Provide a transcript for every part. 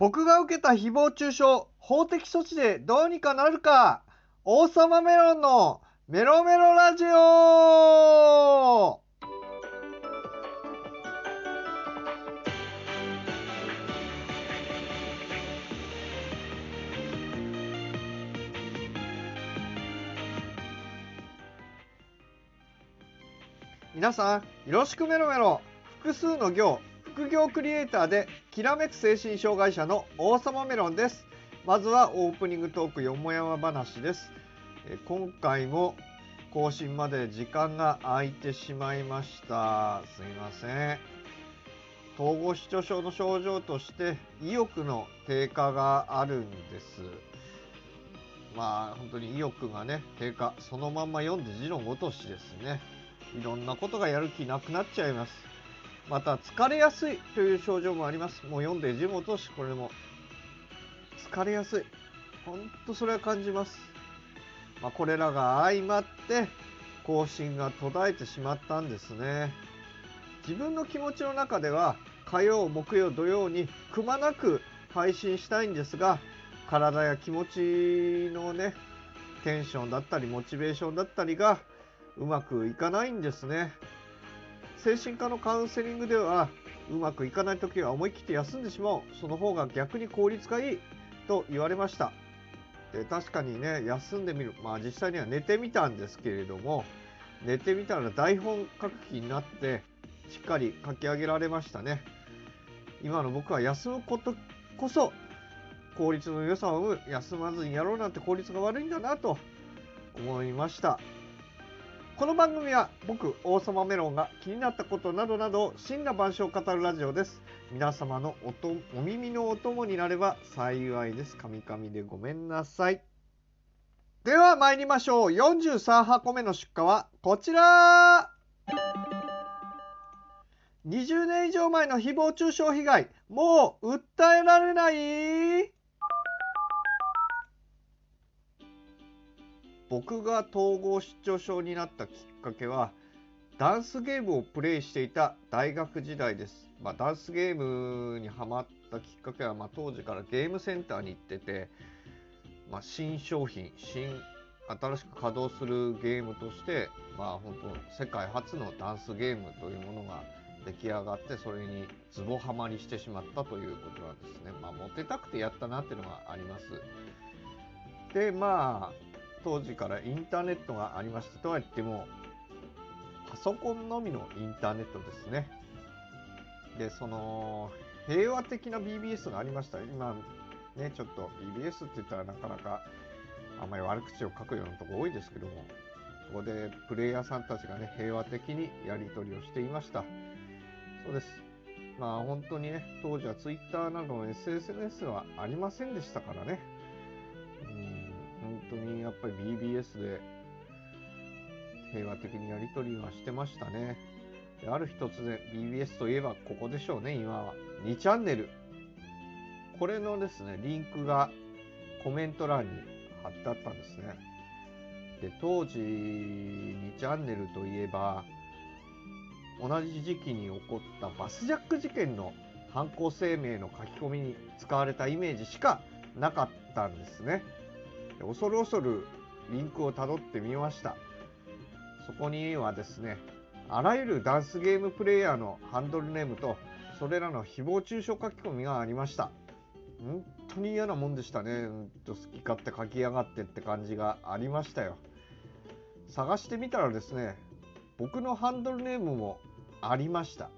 僕が受けた誹謗中傷、法的措置でどうにかなるか、王様メロンのメロメロラジオ。皆さん、よろしくメロメロ。複数の行、副業クリエイターできらめく精神障害者の王様メロンです。まずはオープニングトークよもやま話です。え今回も更新まで時間が空いてしまいました。すみません。統合失調症の症状として意欲の低下があるんです。まあ本当に意欲がね低下そのまんま読んで字のごとしですね。いろんなことがやる気なくなっちゃいます。また疲れやすいという症状もあります。もう読んで字も落としこれも疲れやすい。ほんとそれは感じます、まあ、これらが相まって更新が途絶えてしまったんですね。自分の気持ちの中では火曜木曜土曜にくまなく配信したいんですが体や気持ちのねテンションだったりモチベーションだったりがうまくいかないんですね。精神科のカウンセリングではうまくいかない時は思い切って休んでしまう。その方が逆に効率がいいと言われました。で確かにね休んでみる。まあ実際には寝てみたんですけれども寝てみたら台本書く気になってしっかり書き上げられましたね。今の僕は休むことこそ効率の良さを生む休まずにやろうなんて効率が悪いんだなと思いました。この番組は僕王様メロンが気になったことなどなど真羅万象を語るラジオです。皆様のおとお耳のお供になれば幸いです。神々でごめんなさい。では参りましょう。43箱目の出荷はこちら。20年以上前の誹謗中傷被害。もう訴えられない？僕が統合失調症になったきっかけはダンスゲームをプレイしていた大学時代です。まあ、ダンスゲームにはまったきっかけは、まあ、当時からゲームセンターに行ってて、まあ、新商品新新しく稼働するゲームとして、まあ、本当世界初のダンスゲームというものが出来上がってそれにズボハマりしてしまったということなんですね。まあ、モテたくてやったなっていうのがあります。でまあ当時からインターネットがありましたとは言ってもパソコンのみのインターネットですね。でその平和的な BBS がありました。今ねちょっと BBS って言ったらなかなかあんまり悪口を書くようなとこ多いですけどもそこでプレイヤーさんたちがね平和的にやり取りをしていました。そうです。まあ本当にね当時は Twitter などの SNS はありませんでしたからね。当にやっぱり BBS で平和的にやり取りはしてましたね。である日突然 BBS といえばここでしょうね、今は。2チャンネル。これのですね、リンクがコメント欄に貼ってあったんですね。で、当時2チャンネルといえば、同じ時期に起こったバスジャック事件の犯行声明の書き込みに使われたイメージしかなかったんですね。恐る恐るリンクをたどってみました。そこにはですねあらゆるダンスゲームプレイヤーのハンドルネームとそれらの誹謗中傷書き込みがありました。本当に嫌なもんでしたね、うん、と好き勝手書きやがってって感じがありましたよ。探してみたらですね僕のハンドルネームもありました。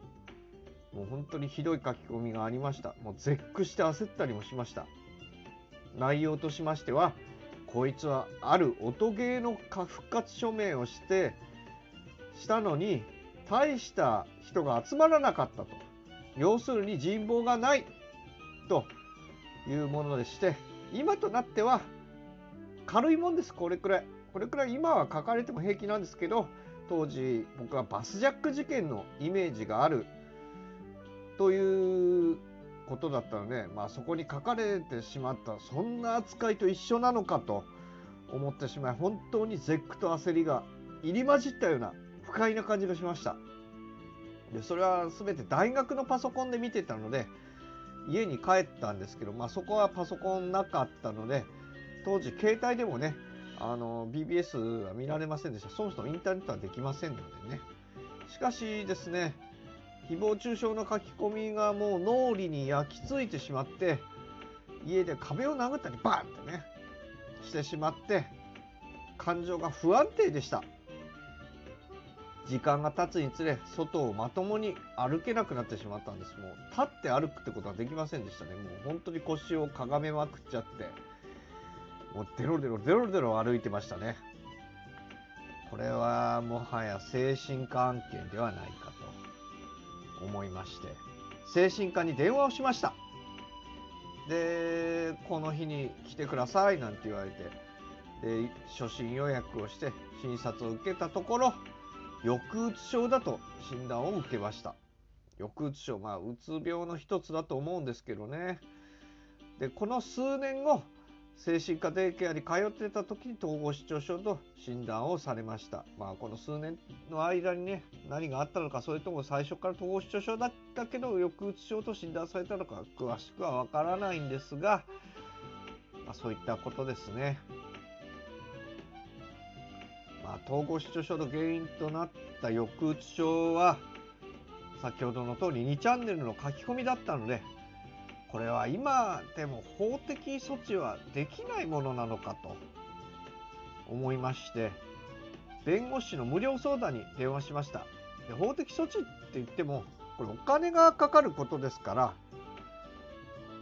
もう本当にひどい書き込みがありました。もう絶句して焦ったりもしました。内容としましてはこいつはある音ゲーの復活署名をしてしたのに大した人が集まらなかったと。要するに人望がないというものでして今となっては軽いもんですこれくらい。これくらい今は書かれても平気なんですけど当時僕はバスジャック事件のイメージがあるということだったので、まあ、そこに書かれてしまったそんな扱いと一緒なのかと思ってしまい本当に絶句と焦りが入り混じったような不快な感じがしました。でそれは全て大学のパソコンで見てたので家に帰ったんですけど、まあ、そこはパソコンなかったので当時携帯でもねあの BBS は見られませんでした。そもそもインターネットはできませんのでね。しかしですね誹謗中傷の書き込みがもう脳裏に焼き付いてしまって家で壁を殴ったりバンってねしてしまって感情が不安定でした。時間が経つにつれ外をまともに歩けなくなってしまったんです。もう立って歩くってことはできませんでしたね。もう本当に腰をかがめまくっちゃって。もうデロデロデロデロ歩いてましたね。これはもはや精神科案件ではないかと。思いまして精神科に電話をしました。でこの日に来てくださいなんて言われてで初診予約をして診察を受けたところ抑うつ症だと診断を受けました。抑うつ症まあうつ病の一つだと思うんですけどね。でこの数年後精神科デイケアに通ってた時に統合失調症と診断をされました。まあこの数年の間にね何があったのかそれとも最初から統合失調症だったけど抑うつ症と診断されたのか詳しくはわからないんですが、まあ、そういったことですね。まあ、統合失調症の原因となった抑うつ症は先ほどの通り2チャンネルの書き込みだったのでこれは今でも法的措置はできないものなのかと思いまして弁護士の無料相談に電話しました。で法的措置って言ってもこれお金がかかることですから、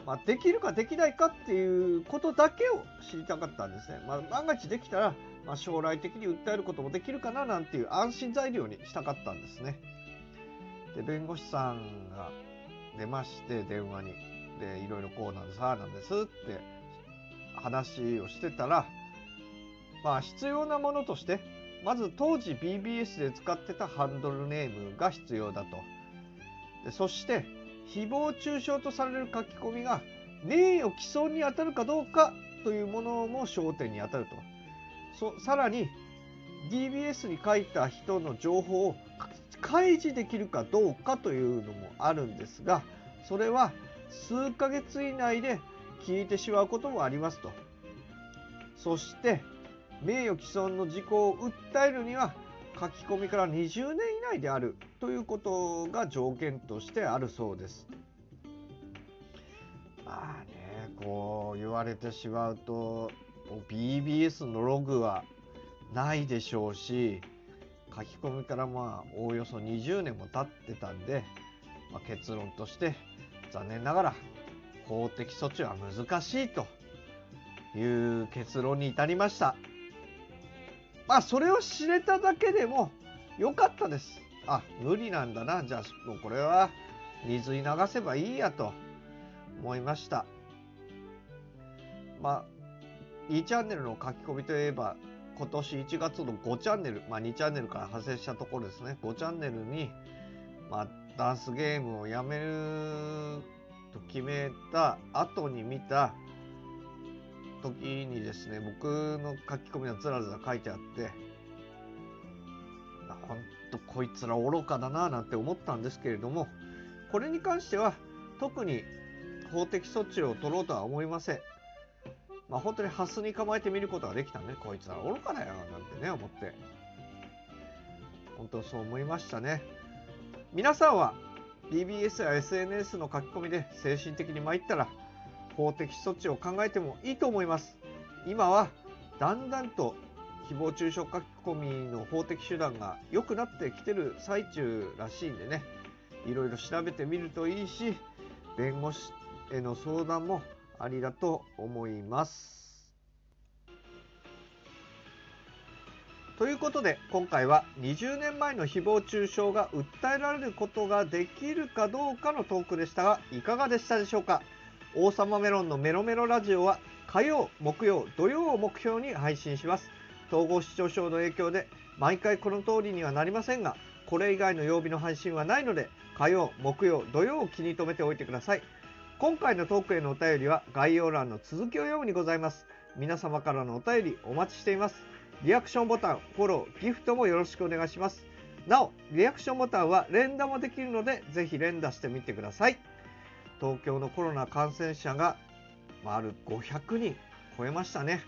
まあ、できるかできないかっていうことだけを知りたかったんですね、まあ、万が一できたらまあ、将来的に訴えることもできるかななんていう安心材料にしたかったんですね。で弁護士さんが出まして電話に。でいろいろこうなんですああなんですって話をしてたらまあ必要なものとしてまず当時 BBS で使ってたハンドルネームが必要だとでそして誹謗中傷とされる書き込みが名誉毀損に当たるかどうかというものも焦点に当たると。そさらに DBS に書いた人の情報を開示できるかどうかというのもあるんですがそれは数ヶ月以内で消えてしまうこともありますとそして名誉毀損の事項を訴えるには書き込みから20年以内であるということが条件としてあるそうです。まあねこう言われてしまうと BBS のログはないでしょうし書き込みからまあおおよそ20年も経ってたんで、まあ、結論として残念ながら法的措置は難しいという結論に至りました。まあそれを知れただけでも良かったです。あ無理なんだな。じゃあもうこれは水に流せばいいやと思いました。まあ2チャンネルの書き込みといえば今年1月の5チャンネル、まあ、2チャンネルから派生したところですね。5チャンネルに、まあ、ダンスゲームをやめると決めた後に見た時にですね僕の書き込みがずらずら書いてあってほんとこいつら愚かだななんて思ったんですけれどもこれに関しては特に法的措置を取ろうとは思いません。まあ、本当にハスに構えてみることができたね。こいつは愚かだよ、なんてね、思って。本当そう思いましたね。皆さんは BBS や SNS の書き込みで精神的に参ったら法的措置を考えてもいいと思います。今はだんだんと誹謗中傷書き込みの法的手段が良くなってきてる最中らしいんでね、いろいろ調べてみるといいし、弁護士への相談もありだと思います。ということで今回は20年前の誹謗中傷が訴えられることができるかどうかのトークでしたがいかがでしたでしょうか？王様メロンのメロメロラジオは火曜、木曜、土曜を目標に配信します。統合失調症の影響で毎回この通りにはなりませんがこれ以外の曜日の配信はないので火曜、木曜、土曜を気に留めておいてください。今回のトークへのお便りは概要欄の続きを読むにございます。皆様からのお便りお待ちしています。リアクションボタン、フォロー、ギフトもよろしくお願いします。なお、リアクションボタンは連打もできるので、ぜひ連打してみてください。東京のコロナ感染者が丸500人超えましたね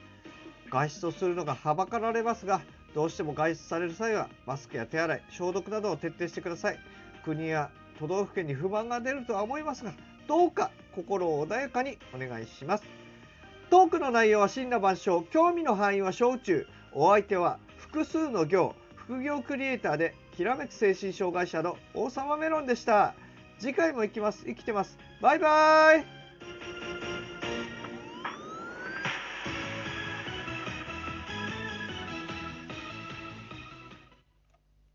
外出をするのがはばかられますがどうしても外出される際はマスクや手洗い消毒などを徹底してください国や都道府県に不満が出るとは思いますがどうか心を穏やかにお願いしますトークの内容は真羅万象興味の範囲は小中お相手は複数の行副業クリエイターできらめく精神障害者の王様メロンでした。次回も行きます。生きてます。バイバイ。